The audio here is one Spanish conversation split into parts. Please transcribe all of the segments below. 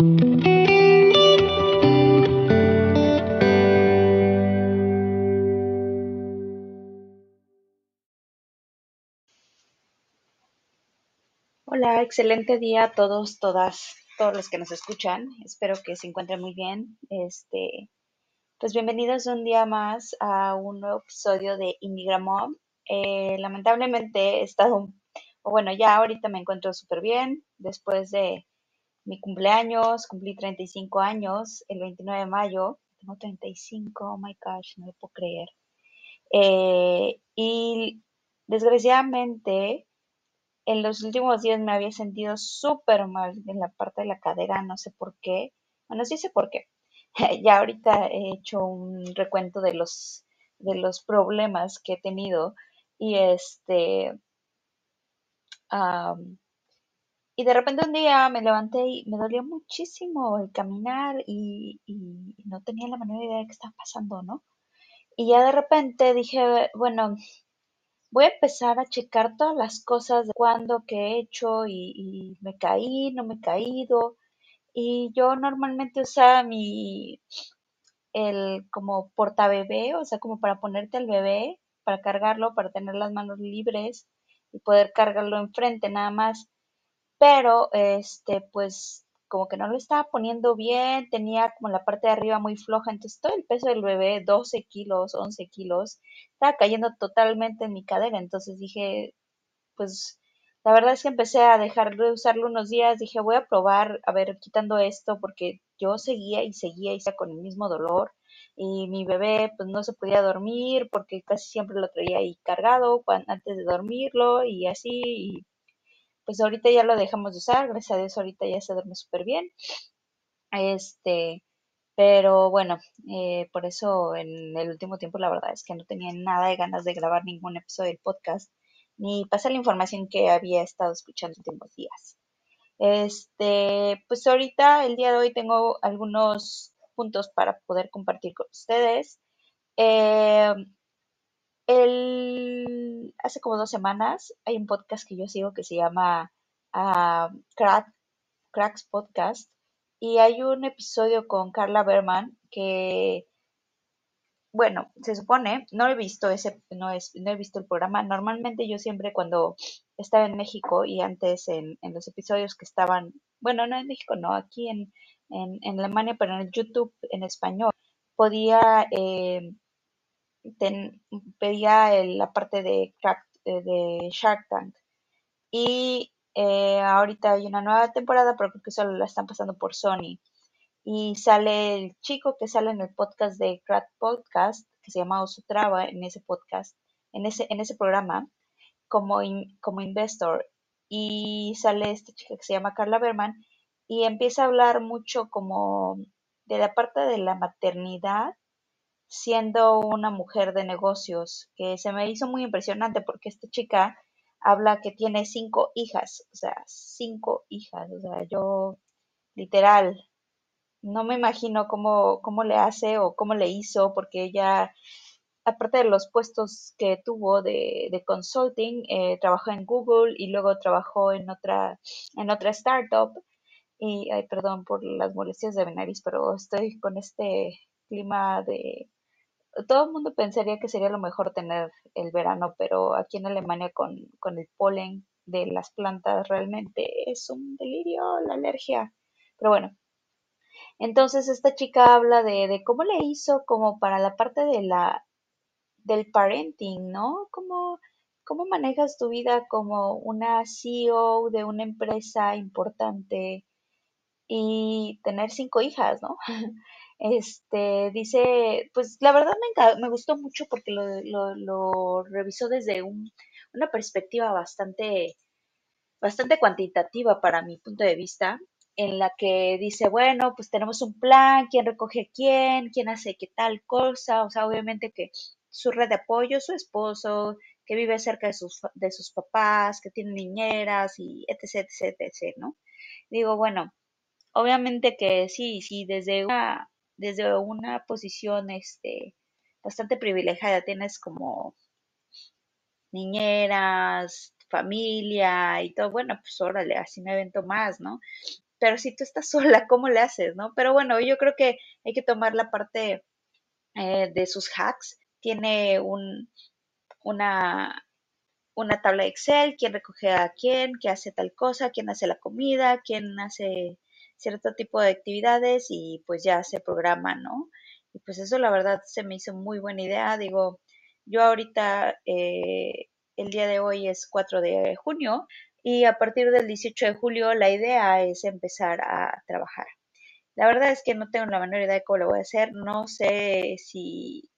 Hola, excelente día a todos, todas, todos los que nos escuchan. Espero que se encuentren muy bien. Este, pues bienvenidos un día más a un nuevo episodio de Inmigramom. Eh, lamentablemente he estado, o bueno, ya ahorita me encuentro súper bien después de mi cumpleaños, cumplí 35 años el 29 de mayo. Tengo 35, oh my gosh, no lo puedo creer. Eh, y desgraciadamente en los últimos días me había sentido súper mal en la parte de la cadera, no sé por qué. Bueno, sí sé por qué. ya ahorita he hecho un recuento de los, de los problemas que he tenido y este... y de repente un día me levanté y me dolía muchísimo el caminar y, y no tenía la menor idea de qué estaba pasando, ¿no? Y ya de repente dije, bueno, voy a empezar a checar todas las cosas de cuándo, que he hecho y, me caí, no me he caído. Y yo normalmente usaba mi, el como portabebé, o sea, como para ponerte al bebé, para cargarlo, para tener las manos libres y poder cargarlo enfrente nada más. Pero, este, pues como que no lo estaba poniendo bien, tenía como la parte de arriba muy floja, entonces todo el peso del bebé, 12 kilos, 11 kilos, estaba cayendo totalmente en mi cadera, entonces dije, pues la verdad es que empecé a dejar de usarlo unos días, dije, voy a probar, a ver, quitando esto, porque yo seguía y seguía y seguía con el mismo dolor, y mi bebé pues no se podía dormir porque casi siempre lo traía ahí cargado antes de dormirlo y así, y pues ahorita ya lo dejamos de usar, gracias a Dios ahorita ya se duerme súper bien. Este, pero bueno, eh, por eso en el último tiempo la verdad es que no tenía nada de ganas de grabar ningún episodio del podcast, ni pasar la información que había estado escuchando los últimos días. Este, pues ahorita, el día de hoy, tengo algunos puntos para poder compartir con ustedes. Eh, hace como dos semanas hay un podcast que yo sigo que se llama uh, Cracks Podcast y hay un episodio con Carla Berman que, bueno, se supone, no he visto ese, no, es, no he visto el programa. Normalmente yo siempre cuando estaba en México y antes en, en los episodios que estaban, bueno, no en México, no, aquí en, en, en Alemania, pero en el YouTube en español, podía... Eh, ten, pedía la parte de, eh, de Shark Tank. Y eh, ahorita hay una nueva temporada, pero creo que solo la están pasando por Sony. Y sale el chico que sale en el podcast de Crack Podcast, que se llama Osutrava, en ese podcast, en ese, en ese programa, como, como investor. Y sale esta chica que se llama Carla Berman y empieza a hablar mucho como de la parte de la maternidad siendo una mujer de negocios, que se me hizo muy impresionante porque esta chica habla que tiene cinco hijas, o sea, cinco hijas, o sea, yo literal, no me imagino cómo, cómo le hace o cómo le hizo, porque ella, aparte de los puestos que tuvo de, de consulting, eh, trabajó en Google y luego trabajó en otra, en otra startup. Y, ay, perdón por las molestias de mi nariz, pero estoy con este clima de todo el mundo pensaría que sería lo mejor tener el verano, pero aquí en Alemania con, el polen de las plantas realmente es un delirio la alergia. Pero bueno, entonces esta chica habla de, de cómo le hizo como para la parte de la del parenting, ¿no? ¿Cómo, cómo manejas tu vida como una CEO de una empresa importante y tener cinco hijas, ¿no? Este, dice, pues la verdad me, me gustó mucho porque lo, revisó desde un, una perspectiva bastante, bastante cuantitativa para mi punto de vista, en la que dice, bueno, pues tenemos un plan, quién recoge a quién, quién hace qué tal cosa, o sea, obviamente que su red de apoyo, su esposo, que vive cerca de sus, de sus papás, que tiene niñeras y etc, etc, etc, ¿no? Digo, bueno, obviamente que sí, sí, desde una desde una posición este, bastante privilegiada. Tienes como niñeras, familia y todo. Bueno, pues órale, así me avento más, ¿no? pero si tú estás sola, ¿cómo le haces, no? Pero bueno, yo creo que hay que tomar la parte eh, de sus hacks. Tiene un, una, una tabla de Excel, quién recoge a quién, qué hace tal cosa, quién hace la comida, quién hace cierto tipo de actividades y pues ya se programa, ¿no? Y pues eso la verdad se me hizo muy buena idea. Digo, yo ahorita, eh, el día de hoy es 4 de junio y a partir del 18 de julio la idea es empezar a trabajar. La verdad es que no tengo la menor idea de cómo lo voy a hacer. No sé si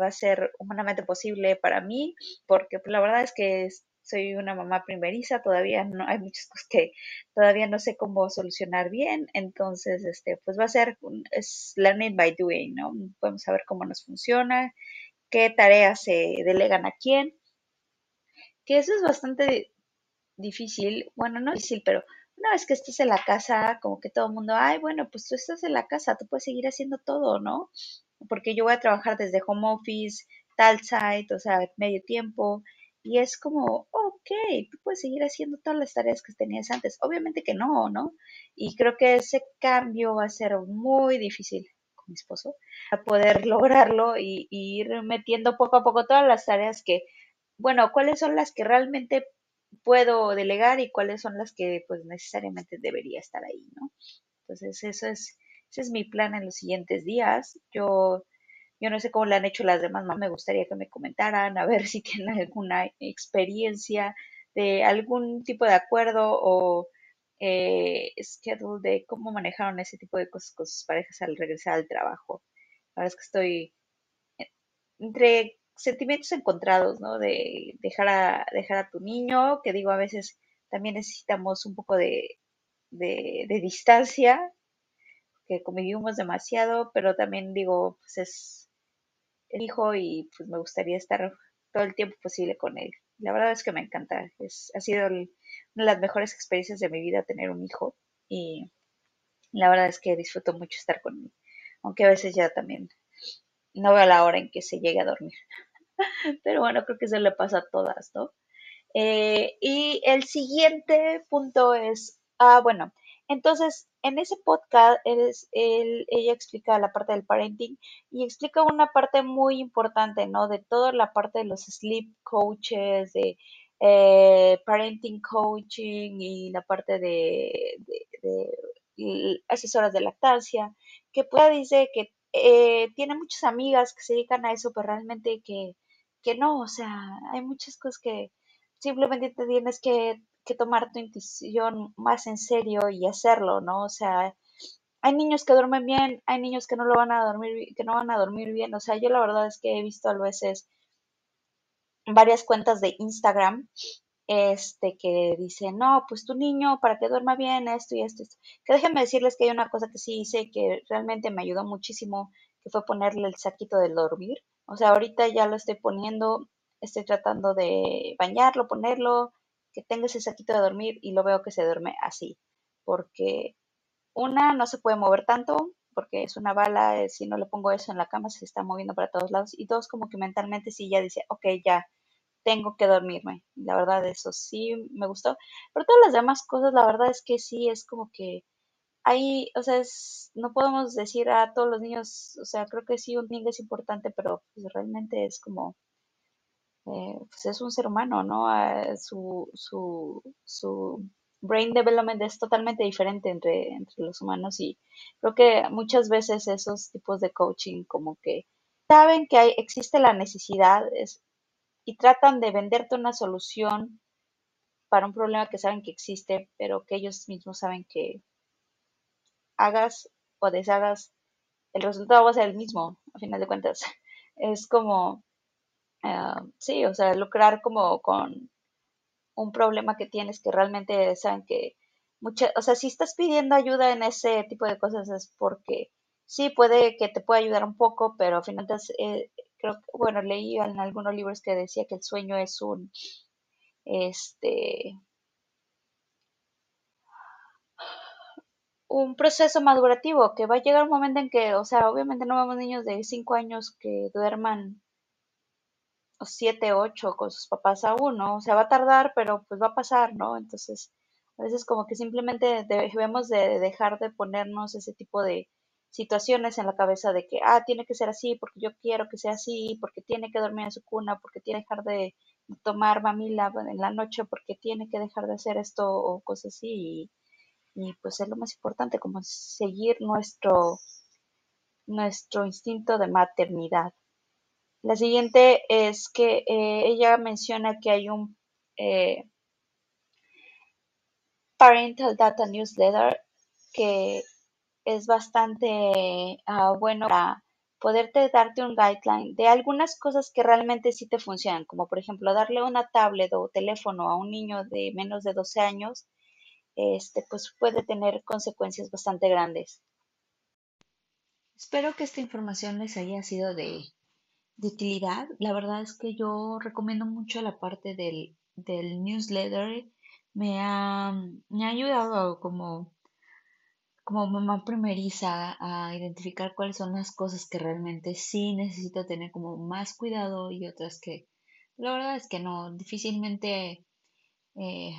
va a ser humanamente posible para mí, porque pues, la verdad es que soy una mamá primeriza, todavía no hay muchas cosas que todavía no sé cómo solucionar bien, entonces este pues va a ser es learning by doing, ¿no? Podemos saber cómo nos funciona, qué tareas se delegan a quién, que eso es bastante difícil, bueno, no difícil, pero una vez que estés en la casa, como que todo el mundo, ay, bueno, pues tú estás en la casa, tú puedes seguir haciendo todo, ¿no? Porque yo voy a trabajar desde home office, tal site, o sea, medio tiempo, y es como, ok, tú puedes seguir haciendo todas las tareas que tenías antes. Obviamente que no, ¿no? Y creo que ese cambio va a ser muy difícil con mi esposo, a poder lograrlo y, y ir metiendo poco a poco todas las tareas que, bueno, cuáles son las que realmente puedo delegar y cuáles son las que pues necesariamente debería estar ahí, ¿no? Entonces, eso es, ese es mi plan en los siguientes días. Yo, yo no sé cómo le han hecho las demás mamás, me gustaría que me comentaran, a ver si tienen alguna experiencia de algún tipo de acuerdo o eh, schedule de cómo manejaron ese tipo de cosas con sus parejas al regresar al trabajo. La verdad es que estoy entre sentimientos encontrados, ¿no? De dejar a, dejar a tu niño, que digo, a veces también necesitamos un poco de, de, distancia, que convivimos demasiado, pero también digo, pues es hijo y pues me gustaría estar todo el tiempo posible con él. La verdad es que me encanta, es, ha sido una de las mejores experiencias de mi vida tener un hijo y la verdad es que disfruto mucho estar con él, aunque a veces ya también no veo la hora en que se llegue a dormir. Pero bueno, creo que eso le pasa a todas, ¿no? Eh, y el siguiente punto es, ah, bueno, entonces en ese podcast es, ella explica la parte del parenting y explica una parte muy importante, ¿no? De toda la parte de los sleep coaches, de eh, parenting coaching y la parte de, de asesoras de lactancia, que pueda dice que eh, tiene muchas amigas que se dedican a eso, pero realmente que, que no, o sea, hay muchas cosas que simplemente te tienes que, que tomar tu intuición más en serio y hacerlo, ¿no? O sea, hay niños que duermen bien, hay niños que no lo van a dormir, que no van a dormir bien. O sea, yo la verdad es que he visto a veces varias cuentas de Instagram este que dice, no, pues tu niño para que duerma bien, esto y esto, esto. Que déjenme decirles que hay una cosa que sí hice que realmente me ayudó muchísimo, que fue ponerle el saquito del dormir. O sea, ahorita ya lo estoy poniendo, estoy tratando de bañarlo, ponerlo, que tenga ese saquito de dormir y lo veo que se duerme así. Porque una, no se puede mover tanto, porque es una bala, eh, si no le pongo eso en la cama se está moviendo para todos lados. Y dos, como que mentalmente sí ya dice, ok, ya, tengo que dormirme. La verdad, eso sí me gustó. Pero todas las demás cosas, la verdad es que sí, es como que ahí, o sea, no podemos decir a todos los niños, o sea, creo que sí, un niño es importante, pero pues, realmente es como, eh, pues es un ser humano, ¿no? Ah, su, su, su brain development es totalmente diferente entre, entre los humanos y creo que muchas veces esos tipos de coaching como que saben que hay, existe la necesidad, es, y tratan de venderte una solución para un problema que saben que existe, pero que ellos mismos saben que hagas o deshagas, el resultado va a ser el mismo, a final de cuentas. Es como, ah, sí, o sea, lucrar como con un problema que tienes que realmente saben que mucha, o sea, si estás pidiendo ayuda en ese tipo de cosas es porque sí puede que te pueda ayudar un poco, pero a final eh, creo que, bueno, leí en algunos libros que decía que el sueño es un, este, un proceso madurativo, que va a llegar un momento en que, o sea, obviamente no vemos niños de 5 años que duerman 7, 8 con sus papás aún, ¿no? O sea, va a tardar, pero pues va a pasar, ¿no? Entonces, A veces como que simplemente debemos de dejar de ponernos ese tipo de situaciones en la cabeza de que, ah, tiene que ser así porque yo quiero que sea así, porque tiene que dormir en su cuna, porque tiene que dejar de tomar mamila en la noche, porque tiene que dejar de hacer esto o cosas así. Y, pues es lo más importante, como seguir nuestro, nuestro instinto de maternidad. La siguiente es que eh, ella menciona que hay un eh, Parental Data Newsletter que es bastante ah, bueno para poderte darte un guideline de algunas cosas que realmente sí te funcionan, como por ejemplo darle una tablet o teléfono a un niño de menos de 12 años, este, pues puede tener consecuencias bastante grandes. Espero que esta información les haya sido de, utilidad. La verdad es que yo recomiendo mucho la parte del, del newsletter. Me ha, me ha ayudado como como mamá primeriza a identificar cuáles son las cosas que realmente sí necesito tener como más cuidado y otras que la verdad es que no, difícilmente eh,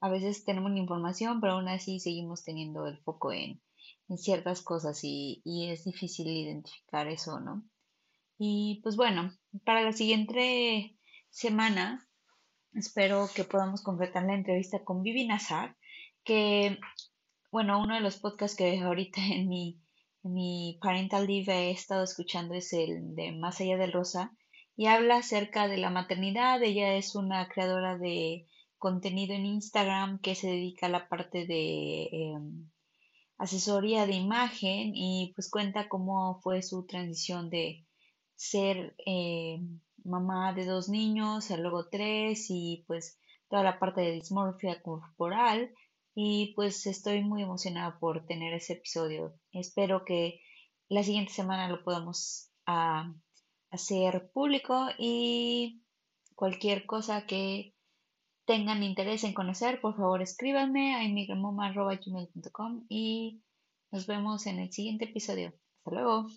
a veces tenemos la información, pero aún así seguimos teniendo el foco en, en ciertas cosas y, y, es difícil identificar eso, ¿no? Y pues bueno, para la siguiente semana espero que podamos completar la entrevista con Vivi Nazar, que bueno, uno de los podcasts que ahorita en mi, en mi Parental Live he estado escuchando es el de Más allá del rosa y habla acerca de la maternidad. Ella es una creadora de contenido en Instagram que se dedica a la parte de em, asesoría de imagen y pues cuenta cómo fue su transición de ser em, mamá de dos niños, luego tres y pues toda la parte de dismorfia corporal y pues estoy muy emocionada por tener ese episodio. Espero que la siguiente semana lo podamos ah, hacer público y cualquier cosa que tengan interés en conocer, por favor escríbanme a inmigramoma.gmail.com y nos vemos en el siguiente episodio. Hasta luego.